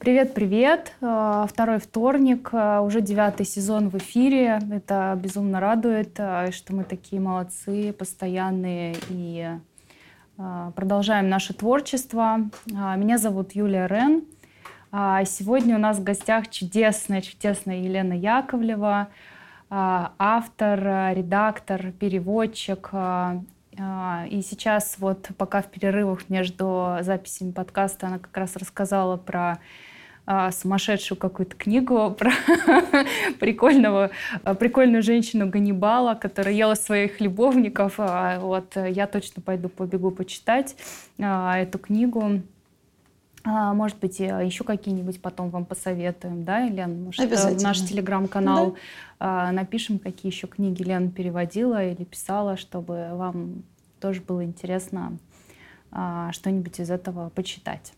Привет-привет! Э, второй вторник, э, уже девятый сезон в эфире. Это безумно радует, э, что мы такие молодцы, постоянные и продолжаем наше творчество. Меня зовут Юлия Рен. Сегодня у нас в гостях чудесная, чудесная Елена Яковлева, автор, редактор, переводчик, и сейчас вот пока в перерывах между записями подкаста она как раз рассказала про а, сумасшедшую какую-то книгу про прикольного, а, прикольную женщину Ганнибала, которая ела своих любовников. А, вот я точно пойду побегу почитать эту книгу. Может быть, еще какие-нибудь потом вам посоветуем, да, Лен? Может, в наш телеграм-канал да. напишем, какие еще книги Лен переводила или писала, чтобы вам тоже было интересно что-нибудь из этого почитать.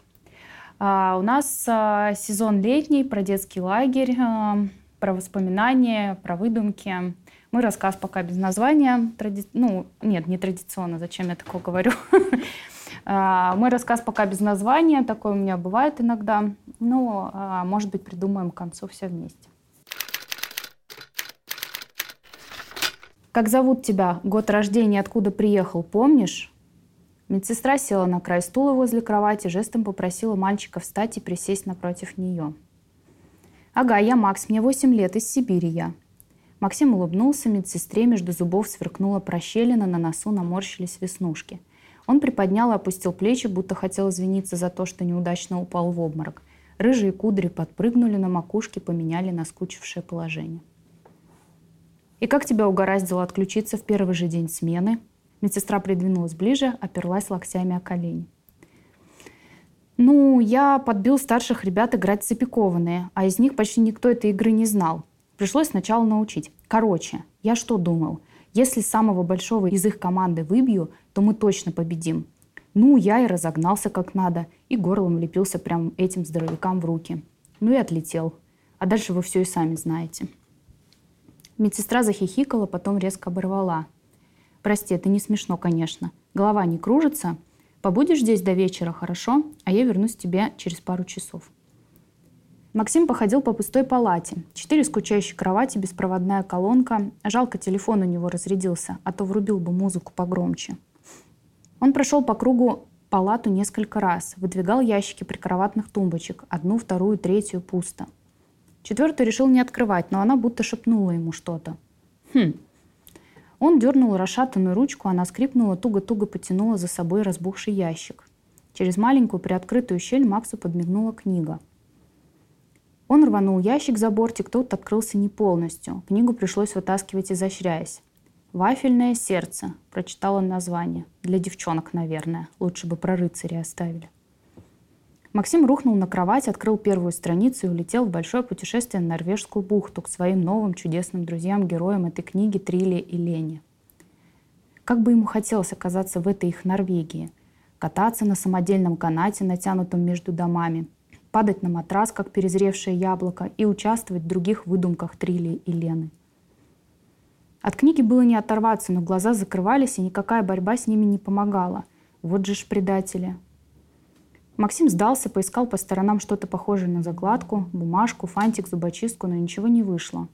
А, у нас а, сезон летний про детский лагерь, а, про воспоминания, про выдумки. Мой рассказ пока без названия. Тради... Ну, нет, не традиционно, зачем я такое говорю. Мой рассказ пока без названия, такое у меня бывает иногда. Но, может быть, придумаем к концу все вместе. Как зовут тебя? Год рождения, откуда приехал, помнишь? Медсестра села на край стула возле кровати, жестом попросила мальчика встать и присесть напротив нее. «Ага, я Макс, мне 8 лет, из Сибири я». Максим улыбнулся, медсестре между зубов сверкнула прощелина, на носу наморщились веснушки. Он приподнял и опустил плечи, будто хотел извиниться за то, что неудачно упал в обморок. Рыжие кудри подпрыгнули на макушке, поменяли наскучившее положение. «И как тебя угораздило отключиться в первый же день смены?» Медсестра придвинулась ближе, оперлась локтями о колени. Ну, я подбил старших ребят играть в запекованные, а из них почти никто этой игры не знал. Пришлось сначала научить. Короче, я что думал? Если самого большого из их команды выбью, то мы точно победим. Ну, я и разогнался как надо, и горлом лепился прям этим здоровякам в руки. Ну и отлетел. А дальше вы все и сами знаете. Медсестра захихикала, потом резко оборвала. Прости, это не смешно, конечно. Голова не кружится. Побудешь здесь до вечера, хорошо? А я вернусь к тебе через пару часов. Максим походил по пустой палате. Четыре скучающие кровати, беспроводная колонка. Жалко, телефон у него разрядился, а то врубил бы музыку погромче. Он прошел по кругу палату несколько раз, выдвигал ящики прикроватных тумбочек, одну, вторую, третью, пусто. Четвертую решил не открывать, но она будто шепнула ему что-то. Хм, он дернул расшатанную ручку, она скрипнула, туго-туго потянула за собой разбухший ящик. Через маленькую приоткрытую щель Максу подмигнула книга. Он рванул ящик за бортик, тот открылся не полностью. Книгу пришлось вытаскивать, изощряясь. «Вафельное сердце», — прочитал он название. Для девчонок, наверное. Лучше бы про рыцаря оставили. Максим рухнул на кровать, открыл первую страницу и улетел в большое путешествие на Норвежскую бухту к своим новым чудесным друзьям-героям этой книги Триле и Лене. Как бы ему хотелось оказаться в этой их Норвегии, кататься на самодельном канате, натянутом между домами, падать на матрас, как перезревшее яблоко, и участвовать в других выдумках Трили и Лены. От книги было не оторваться, но глаза закрывались, и никакая борьба с ними не помогала. Вот же ж предатели. Максим сдался, поискал по сторонам что-то похожее на закладку, бумажку, фантик, зубочистку, но ничего не вышло.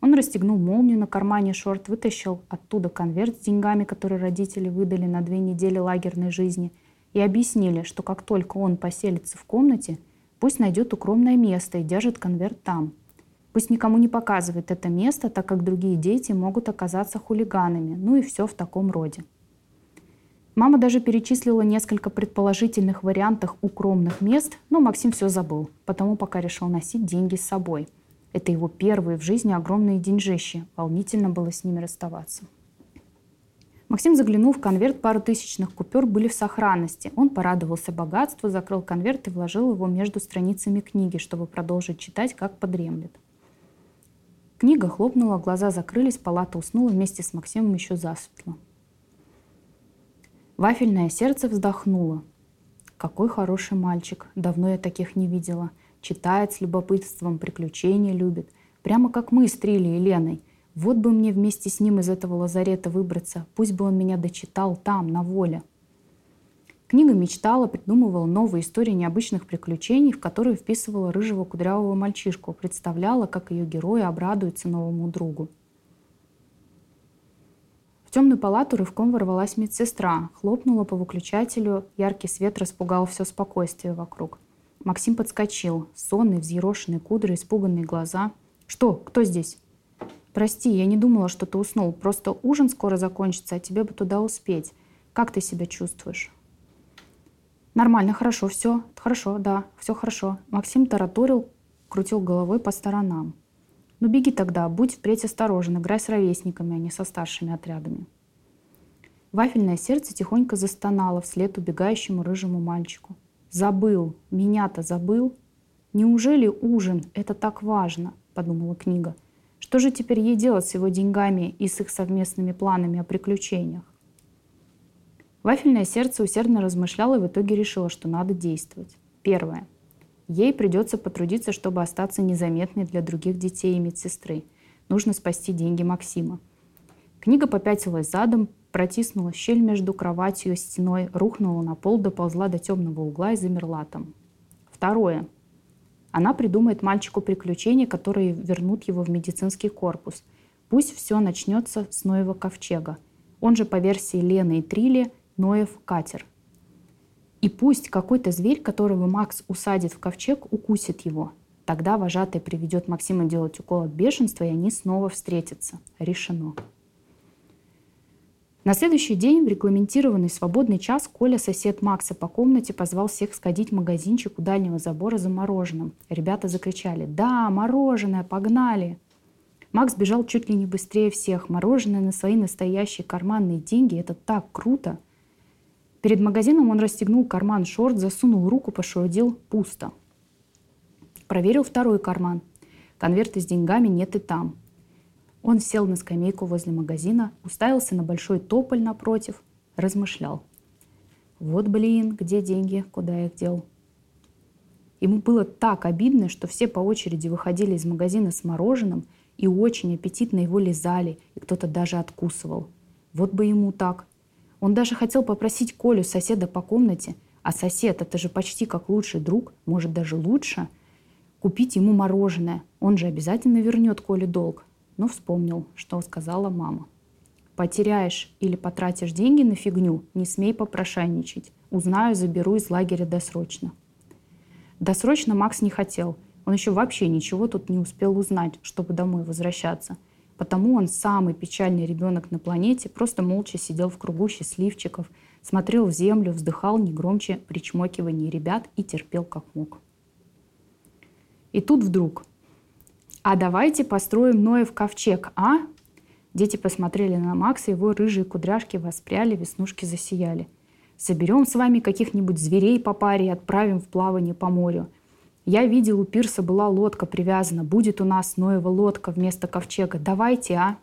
Он расстегнул молнию на кармане шорт, вытащил оттуда конверт с деньгами, которые родители выдали на две недели лагерной жизни, и объяснили, что как только он поселится в комнате, пусть найдет укромное место и держит конверт там. Пусть никому не показывает это место, так как другие дети могут оказаться хулиганами, ну и все в таком роде. Мама даже перечислила несколько предположительных вариантов укромных мест, но Максим все забыл, потому пока решил носить деньги с собой. Это его первые в жизни огромные деньжищи. Волнительно было с ними расставаться. Максим заглянул в конверт, пару тысячных купюр были в сохранности. Он порадовался богатству, закрыл конверт и вложил его между страницами книги, чтобы продолжить читать, как подремлет. Книга хлопнула, глаза закрылись, палата уснула вместе с Максимом еще засветло. Вафельное сердце вздохнуло. Какой хороший мальчик, давно я таких не видела. Читает с любопытством, приключения любит. Прямо как мы с Трили и Леной. Вот бы мне вместе с ним из этого лазарета выбраться. Пусть бы он меня дочитал там, на воле. Книга мечтала, придумывала новые истории необычных приключений, в которые вписывала рыжего кудрявого мальчишку, представляла, как ее герои обрадуются новому другу. В темную палату рывком ворвалась медсестра, хлопнула по выключателю, яркий свет распугал все спокойствие вокруг. Максим подскочил, сонный, взъерошенный кудры, испуганные глаза. «Что? Кто здесь?» «Прости, я не думала, что ты уснул. Просто ужин скоро закончится, а тебе бы туда успеть. Как ты себя чувствуешь?» Нормально, хорошо, все, хорошо, да, все хорошо. Максим тараторил, крутил головой по сторонам. Ну беги тогда, будь впредь осторожен, играй с ровесниками, а не со старшими отрядами. Вафельное сердце тихонько застонало вслед убегающему рыжему мальчику. «Забыл! Меня-то забыл!» «Неужели ужин — это так важно?» — подумала книга. «Что же теперь ей делать с его деньгами и с их совместными планами о приключениях?» Вафельное сердце усердно размышляло и в итоге решило, что надо действовать. Первое. Ей придется потрудиться, чтобы остаться незаметной для других детей и медсестры. Нужно спасти деньги Максима. Книга попятилась задом, протиснула щель между кроватью и стеной, рухнула на пол, доползла до темного угла и замерла там. Второе. Она придумает мальчику приключения, которые вернут его в медицинский корпус. Пусть все начнется с Ноева ковчега. Он же, по версии Лены и Трили, Ноев катер. И пусть какой-то зверь, которого Макс усадит в ковчег, укусит его. Тогда вожатый приведет Максима делать укол от бешенства, и они снова встретятся. Решено. На следующий день в регламентированный свободный час Коля, сосед Макса по комнате, позвал всех сходить в магазинчик у дальнего забора за мороженым. Ребята закричали «Да, мороженое, погнали!» Макс бежал чуть ли не быстрее всех. Мороженое на свои настоящие карманные деньги – это так круто – Перед магазином он расстегнул карман шорт, засунул руку, пошурудил – пусто. Проверил второй карман. Конверта с деньгами нет и там. Он сел на скамейку возле магазина, уставился на большой тополь напротив, размышлял. Вот, блин, где деньги, куда я их дел? Ему было так обидно, что все по очереди выходили из магазина с мороженым и очень аппетитно его лизали, и кто-то даже откусывал. Вот бы ему так. Он даже хотел попросить Колю, соседа по комнате, а сосед, это же почти как лучший друг, может даже лучше, купить ему мороженое. Он же обязательно вернет Коле долг. Но вспомнил, что сказала мама. Потеряешь или потратишь деньги на фигню, не смей попрошайничать. Узнаю, заберу из лагеря досрочно. Досрочно Макс не хотел. Он еще вообще ничего тут не успел узнать, чтобы домой возвращаться – Потому он самый печальный ребенок на планете, просто молча сидел в кругу счастливчиков, смотрел в землю, вздыхал не громче причмокивания ребят и терпел как мог. И тут вдруг «А давайте построим Ноев ковчег, а?» Дети посмотрели на Макса, его рыжие кудряшки воспряли, веснушки засияли. «Соберем с вами каких-нибудь зверей по паре и отправим в плавание по морю. Я видел, у пирса была лодка привязана. Будет у нас Ноева лодка вместо ковчега. Давайте, а?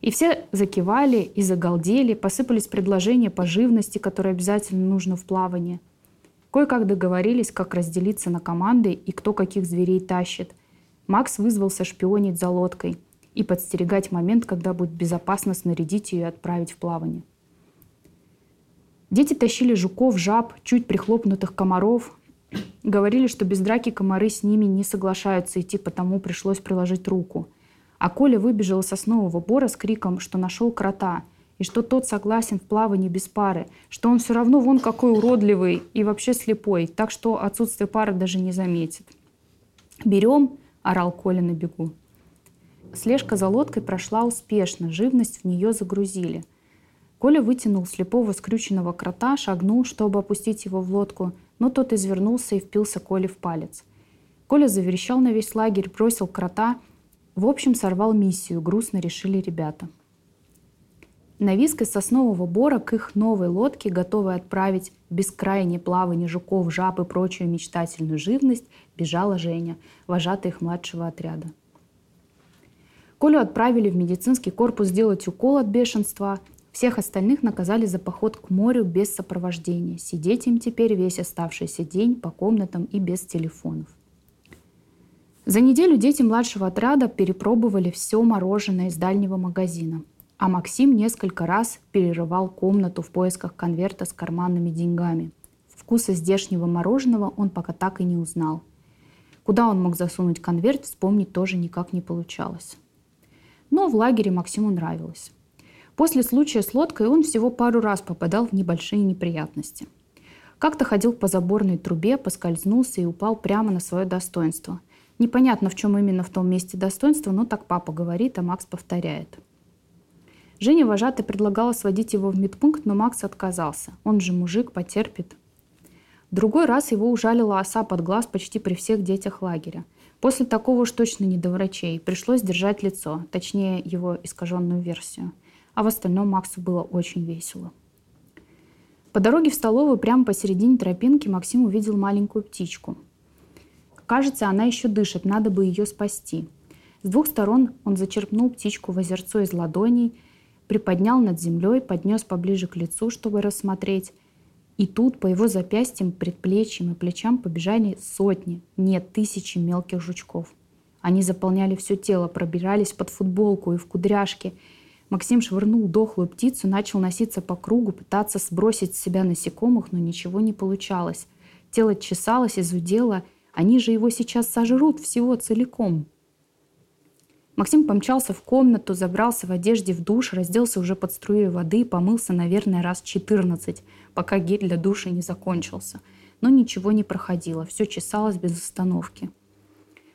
И все закивали и загалдели, посыпались предложения по живности, которые обязательно нужно в плавании. Кое-как договорились, как разделиться на команды и кто каких зверей тащит. Макс вызвался шпионить за лодкой и подстерегать момент, когда будет безопасно снарядить ее и отправить в плавание. Дети тащили жуков, жаб, чуть прихлопнутых комаров, Говорили, что без драки комары с ними не соглашаются идти, потому пришлось приложить руку. А Коля выбежал из соснового бора с криком, что нашел крота, и что тот согласен в плавании без пары, что он все равно вон какой уродливый и вообще слепой, так что отсутствие пары даже не заметит. «Берем!» – орал Коля на бегу. Слежка за лодкой прошла успешно, живность в нее загрузили. Коля вытянул слепого скрюченного крота, шагнул, чтобы опустить его в лодку – но тот извернулся и впился Коле в палец. Коля заверещал на весь лагерь, бросил крота. В общем, сорвал миссию, грустно решили ребята. На виск из соснового бора к их новой лодке, готовой отправить в бескрайнее плавание жуков, жаб и прочую мечтательную живность, бежала Женя, вожатая их младшего отряда. Колю отправили в медицинский корпус делать укол от бешенства – всех остальных наказали за поход к морю без сопровождения. Сидеть им теперь весь оставшийся день по комнатам и без телефонов. За неделю дети младшего отряда перепробовали все мороженое из дальнего магазина. А Максим несколько раз перерывал комнату в поисках конверта с карманными деньгами. Вкуса здешнего мороженого он пока так и не узнал. Куда он мог засунуть конверт, вспомнить тоже никак не получалось. Но в лагере Максиму нравилось. После случая с лодкой он всего пару раз попадал в небольшие неприятности. Как-то ходил по заборной трубе, поскользнулся и упал прямо на свое достоинство. Непонятно, в чем именно в том месте достоинство, но так папа говорит, а Макс повторяет. Женя вожатый предлагала сводить его в медпункт, но Макс отказался. Он же мужик, потерпит. Другой раз его ужалила оса под глаз почти при всех детях лагеря. После такого уж точно не до врачей. Пришлось держать лицо, точнее его искаженную версию. А в остальном Максу было очень весело. По дороге в столовую прямо посередине тропинки Максим увидел маленькую птичку. Кажется, она еще дышит, надо бы ее спасти. С двух сторон он зачерпнул птичку в озерцо из ладоней, приподнял над землей, поднес поближе к лицу, чтобы рассмотреть. И тут по его запястьям, предплечьям и плечам побежали сотни, нет, тысячи мелких жучков. Они заполняли все тело, пробирались под футболку и в кудряшки. Максим швырнул дохлую птицу, начал носиться по кругу, пытаться сбросить с себя насекомых, но ничего не получалось. Тело чесалось и зудело. Они же его сейчас сожрут всего целиком. Максим помчался в комнату, забрался в одежде в душ, разделся уже под струей воды и помылся, наверное, раз 14, пока гель для душа не закончился. Но ничего не проходило, все чесалось без остановки.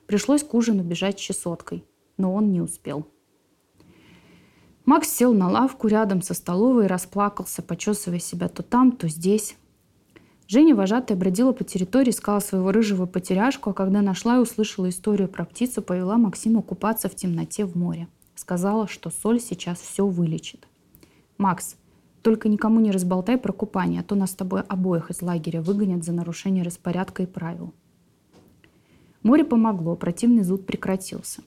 Пришлось к ужину бежать с чесоткой, но он не успел. Макс сел на лавку рядом со столовой и расплакался, почесывая себя то там, то здесь. Женя, вожатая, бродила по территории, искала своего рыжего потеряшку, а когда нашла и услышала историю про птицу, повела Максима купаться в темноте в море. Сказала, что соль сейчас все вылечит. «Макс, только никому не разболтай про купание, а то нас с тобой обоих из лагеря выгонят за нарушение распорядка и правил». Море помогло, противный зуд прекратился.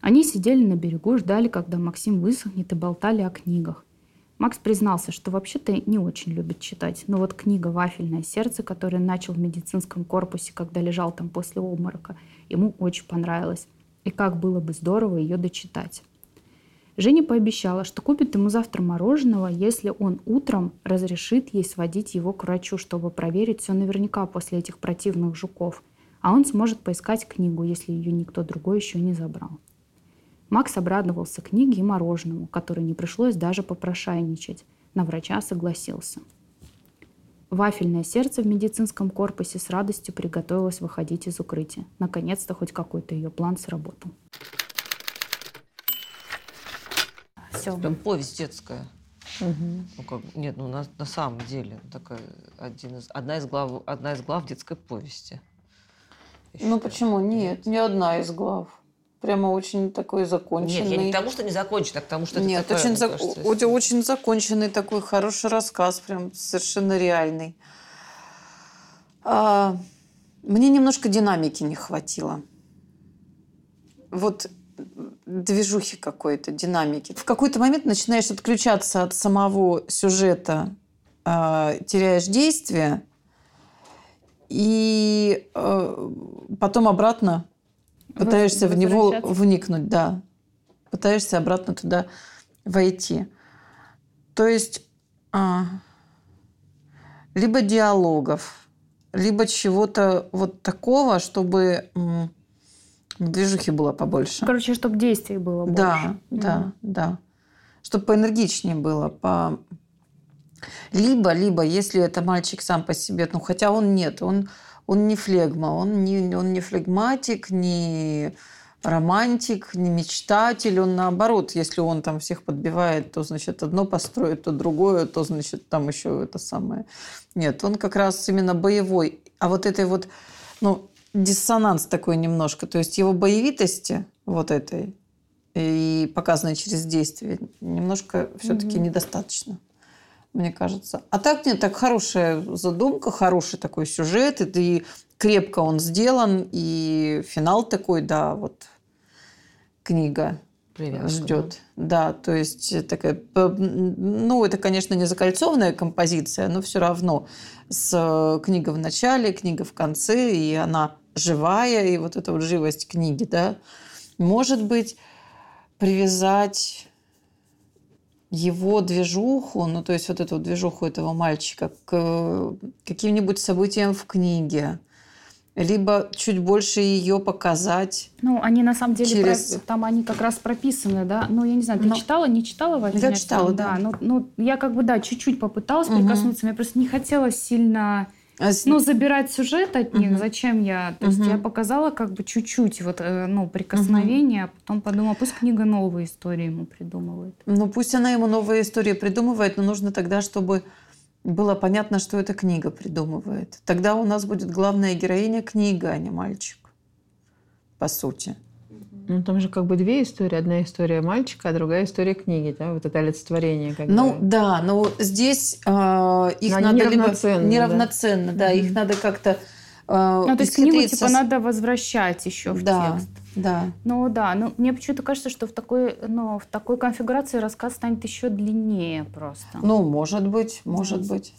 Они сидели на берегу, ждали, когда Максим высохнет и болтали о книгах. Макс признался, что вообще-то не очень любит читать, но вот книга «Вафельное сердце», которую начал в медицинском корпусе, когда лежал там после обморока, ему очень понравилась. И как было бы здорово ее дочитать. Женя пообещала, что купит ему завтра мороженого, если он утром разрешит ей сводить его к врачу, чтобы проверить все наверняка после этих противных жуков. А он сможет поискать книгу, если ее никто другой еще не забрал. Макс обрадовался книге и мороженому, которое не пришлось даже попрошайничать. На врача согласился. Вафельное сердце в медицинском корпусе с радостью приготовилось выходить из укрытия. Наконец-то хоть какой-то ее план сработал. Все. Прям повесть детская. Угу. Ну, как, нет, ну на, на самом деле такая один из, одна, из глав, одна из глав детской повести. ну почему? Нет, не одна из глав. Прямо очень такой законченный. Нет, я не к тому, что не закончен, а к тому, что Нет, это очень, зак... кажется, очень законченный такой хороший рассказ, прям совершенно реальный. А, мне немножко динамики не хватило. Вот движухи какой-то, динамики. В какой-то момент начинаешь отключаться от самого сюжета, э, теряешь действие, и э, потом обратно Пытаешься в него вникнуть, да. Пытаешься обратно туда войти. То есть а, либо диалогов, либо чего-то вот такого, чтобы м, движухи было побольше. Короче, чтобы действий было больше. Да, да, mm. да. Чтобы поэнергичнее было, по... Либо, либо, если это мальчик сам по себе, ну, хотя он нет, он он не флегма, он не, он не флегматик, не романтик, не мечтатель, он наоборот, если он там всех подбивает, то, значит, одно построит, то другое, то, значит, там еще это самое. Нет, он как раз именно боевой. А вот этой вот, ну, диссонанс такой немножко, то есть его боевитости вот этой и показанной через действие немножко все-таки mm-hmm. недостаточно мне кажется. А так нет, так хорошая задумка, хороший такой сюжет, и крепко он сделан, и финал такой, да, вот книга Привязка, ждет. Да. да, то есть такая, ну, это, конечно, не закольцованная композиция, но все равно с э, книга в начале, книга в конце, и она живая, и вот эта вот живость книги, да, может быть, привязать его движуху, ну то есть вот эту движуху этого мальчика к каким-нибудь событиям в книге, либо чуть больше ее показать. Ну, они на самом деле через... про... там они как раз прописаны, да. Ну, я не знаю, ты Но... читала, не читала в Я читала, да. да. Ну, ну, я как бы да, чуть-чуть попыталась угу. прикоснуться, мне просто не хотелось сильно а ну, забирать сюжет от них, угу. зачем я? То угу. есть я показала как бы чуть-чуть вот, э, ну, прикосновение, угу. а потом подумала, пусть книга новые истории ему придумывает. Ну, пусть она ему новые истории придумывает, но нужно тогда, чтобы было понятно, что эта книга придумывает. Тогда у нас будет главная героиня книга, а не мальчик. По сути. Ну, там же как бы две истории. Одна история мальчика, а другая история книги, да? Вот это олицетворение. Как ну, бы. да, но здесь э, их но надо неравноценно, либо... Неравноценно, да. да. Их надо как-то э, Ну, то есть книгу, типа, надо возвращать еще в да, текст. Да. Ну, да. Ну, мне почему-то кажется, что в такой, ну, в такой конфигурации рассказ станет еще длиннее просто. Ну, может быть, может быть.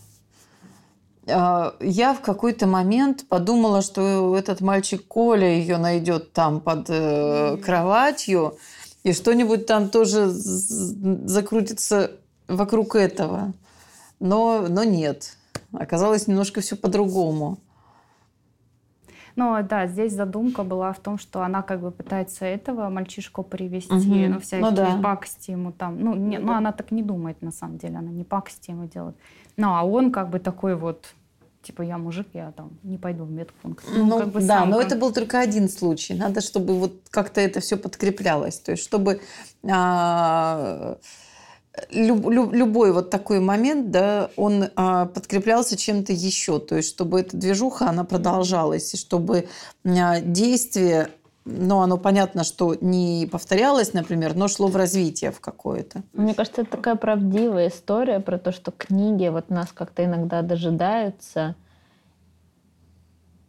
А, я в какой-то момент подумала, что этот мальчик Коля ее найдет там под э, кроватью, и что-нибудь там тоже закрутится вокруг этого. Но, но нет. Оказалось немножко все по-другому. Ну да, здесь задумка была в том, что она как бы пытается этого мальчишку привести, угу. ну всякие ну, да. пакости ему там. Ну, не, ну, она так не думает на самом деле, она не пакости ему делает. Ну, а он как бы такой вот типа я мужик, я там не пойду в медпункт. Ну, ну как бы да, но как... это был только один случай. Надо, чтобы вот как-то это все подкреплялось, то есть чтобы а, люб, люб, любой вот такой момент, да, он а, подкреплялся чем-то еще, то есть чтобы эта движуха она продолжалась и чтобы а, действие но оно понятно, что не повторялось, например, но шло в развитие в какое-то. Мне кажется, это такая правдивая история про то, что книги вот нас как-то иногда дожидаются.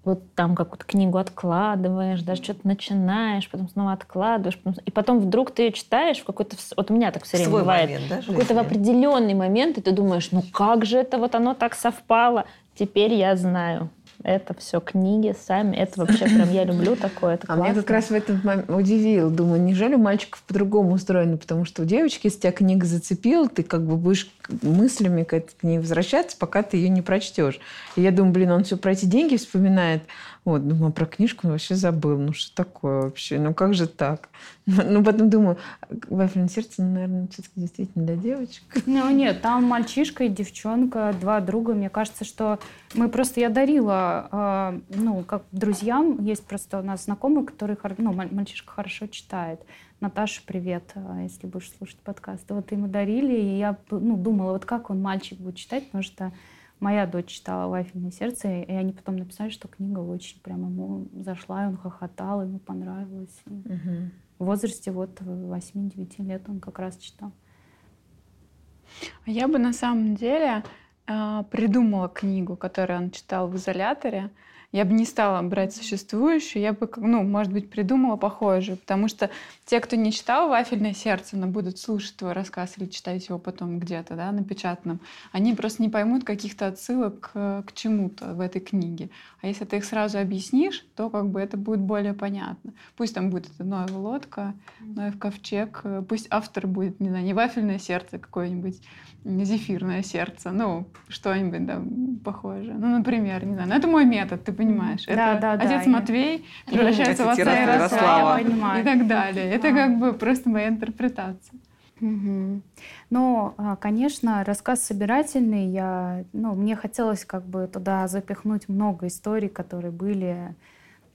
Вот там какую-то книгу откладываешь, даже что-то начинаешь, потом снова откладываешь, потом... и потом вдруг ты ее читаешь в какой-то... Вот у меня так все время Свой бывает. Момент, да, какой-то в определенный момент, и ты думаешь, ну как же это вот оно так совпало? Теперь я знаю это все книги сами. Это вообще прям я люблю такое. Это а меня как раз в этот момент удивил. Думаю, неужели у мальчиков по-другому устроено? Потому что у девочки, если тебя книга зацепила, ты как бы будешь мыслями к этой книге возвращаться, пока ты ее не прочтешь. И я думаю, блин, он все про эти деньги вспоминает. Вот, думаю, а про книжку вообще забыл. Ну, что такое вообще? Ну, как же так? Ну, потом думаю, «Вафельное сердце, ну, наверное, все-таки действительно для девочек. Ну, нет, там мальчишка и девчонка, два друга. Мне кажется, что мы просто, я дарила, э, ну, как друзьям, есть просто у нас знакомый, который, ну, мальчишка хорошо читает. Наташа, привет, а, если будешь слушать подкаст. Вот ему дарили, и я ну, думала, вот как он, мальчик, будет читать, потому что Моя дочь читала «Вафельное сердце», и они потом написали, что книга очень прям ему зашла, и он хохотал, ему понравилось. Угу. В возрасте вот 8-9 лет он как раз читал. А я бы на самом деле э, придумала книгу, которую он читал в изоляторе, я бы не стала брать существующую, я бы, ну, может быть, придумала похожую, потому что те, кто не читал «Вафельное сердце», но будут слушать твой рассказ или читать его потом где-то, да, напечатанном, они просто не поймут каких-то отсылок к, к чему-то в этой книге. А если ты их сразу объяснишь, то как бы это будет более понятно. Пусть там будет это Ноева лодка, Ноев ковчег, пусть автор будет, не знаю, не «Вафельное сердце» какое-нибудь, зефирное сердце, ну, что-нибудь да, похожее. Ну, например, не знаю, ну, это мой метод, ты понимаешь. Да, это да, отец да, Матвей я... превращается в отца Ярослава. И так далее. Это а. как бы просто моя интерпретация. Угу. Ну, конечно, рассказ собирательный. Я, ну, мне хотелось как бы туда запихнуть много историй, которые были,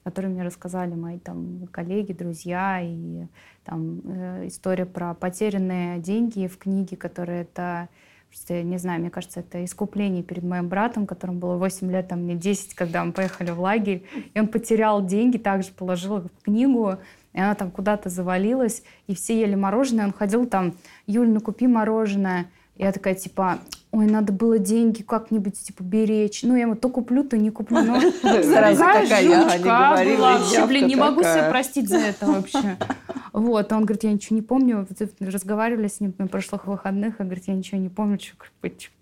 которые мне рассказали мои там коллеги, друзья, и там э, история про потерянные деньги в книге, которая это Просто, не знаю, мне кажется, это искупление перед моим братом, которому было 8 лет, а мне 10, когда мы поехали в лагерь. И он потерял деньги, также положил их в книгу, и она там куда-то завалилась, и все ели мороженое. Он ходил там, Юль, ну купи мороженое. Я такая, типа, ой, надо было деньги как-нибудь, типа, беречь. Ну, я ему то куплю, то не куплю. Ну, такая жучка была. Вообще, блин, не могу себе простить за это вообще. Вот, он говорит, я ничего не помню. Разговаривали с ним на прошлых выходных, он говорит, я ничего не помню, что,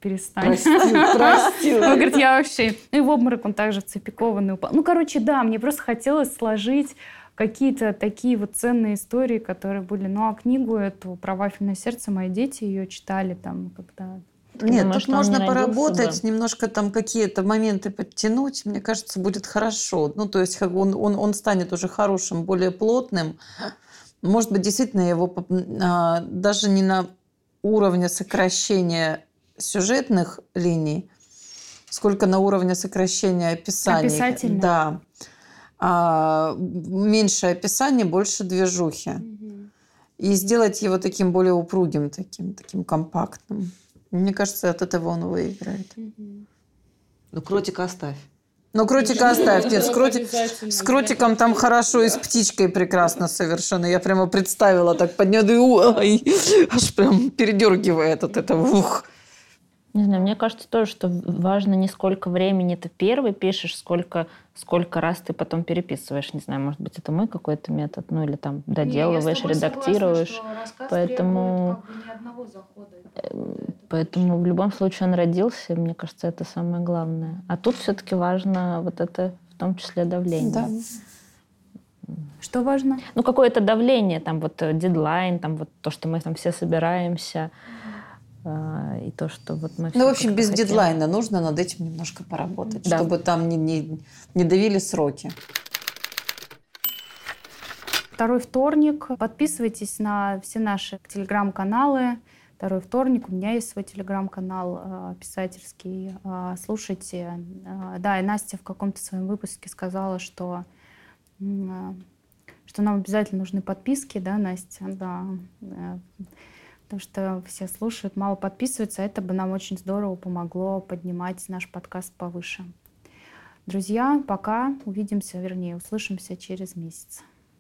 перестань. Простил, простил. Он говорит, я вообще... Ну и в обморок он также цепикованный упал. Ну, короче, да, мне просто хотелось сложить какие-то такие вот ценные истории, которые были. Ну, а книгу эту «Про вафельное сердце» мои дети ее читали там когда нет, думаешь, тут можно не поработать, да? немножко там какие-то моменты подтянуть, мне кажется, будет хорошо. Ну, то есть он, он, он станет уже хорошим, более плотным. Может быть, действительно его а, даже не на уровне сокращения сюжетных линий, сколько на уровне сокращения описаний. Описательно. Да. А, меньше описания, больше движухи. Угу. И сделать его таким более упругим, таким, таким компактным. Мне кажется, от этого он выиграет. Ну, кротика оставь. Ну, кротика оставь. Нет, с, кроти... с кротиком там хорошо и с птичкой прекрасно совершенно. Я прямо представила так поднял, ой, аж прям передергивает от этого. Ух. Не знаю, мне кажется тоже, что важно не сколько времени ты первый пишешь, сколько, сколько раз ты потом переписываешь. Не знаю, может быть, это мой какой-то метод, ну или там доделываешь, не, редактируешь. Согласна, Поэтому... Бы эм, Поэтому в любом случае он родился, мне кажется, это самое главное. А тут все-таки важно вот это, в том числе давление. Да. Что важно? Ну, какое-то давление, там вот э, дедлайн, там вот то, что мы там все собираемся. А, и то, что вот мы... Ну, в общем, без хотим. дедлайна нужно над этим немножко поработать, да. чтобы там не, не, не давили сроки. Второй вторник. Подписывайтесь на все наши телеграм-каналы. Второй вторник. У меня есть свой телеграм-канал э, писательский. Э, слушайте. Э, да, и Настя в каком-то своем выпуске сказала, что, что нам обязательно нужны подписки, да, Настя? Да потому что все слушают, мало подписываются. Это бы нам очень здорово помогло поднимать наш подкаст повыше. Друзья, пока. Увидимся, вернее, услышимся через месяц.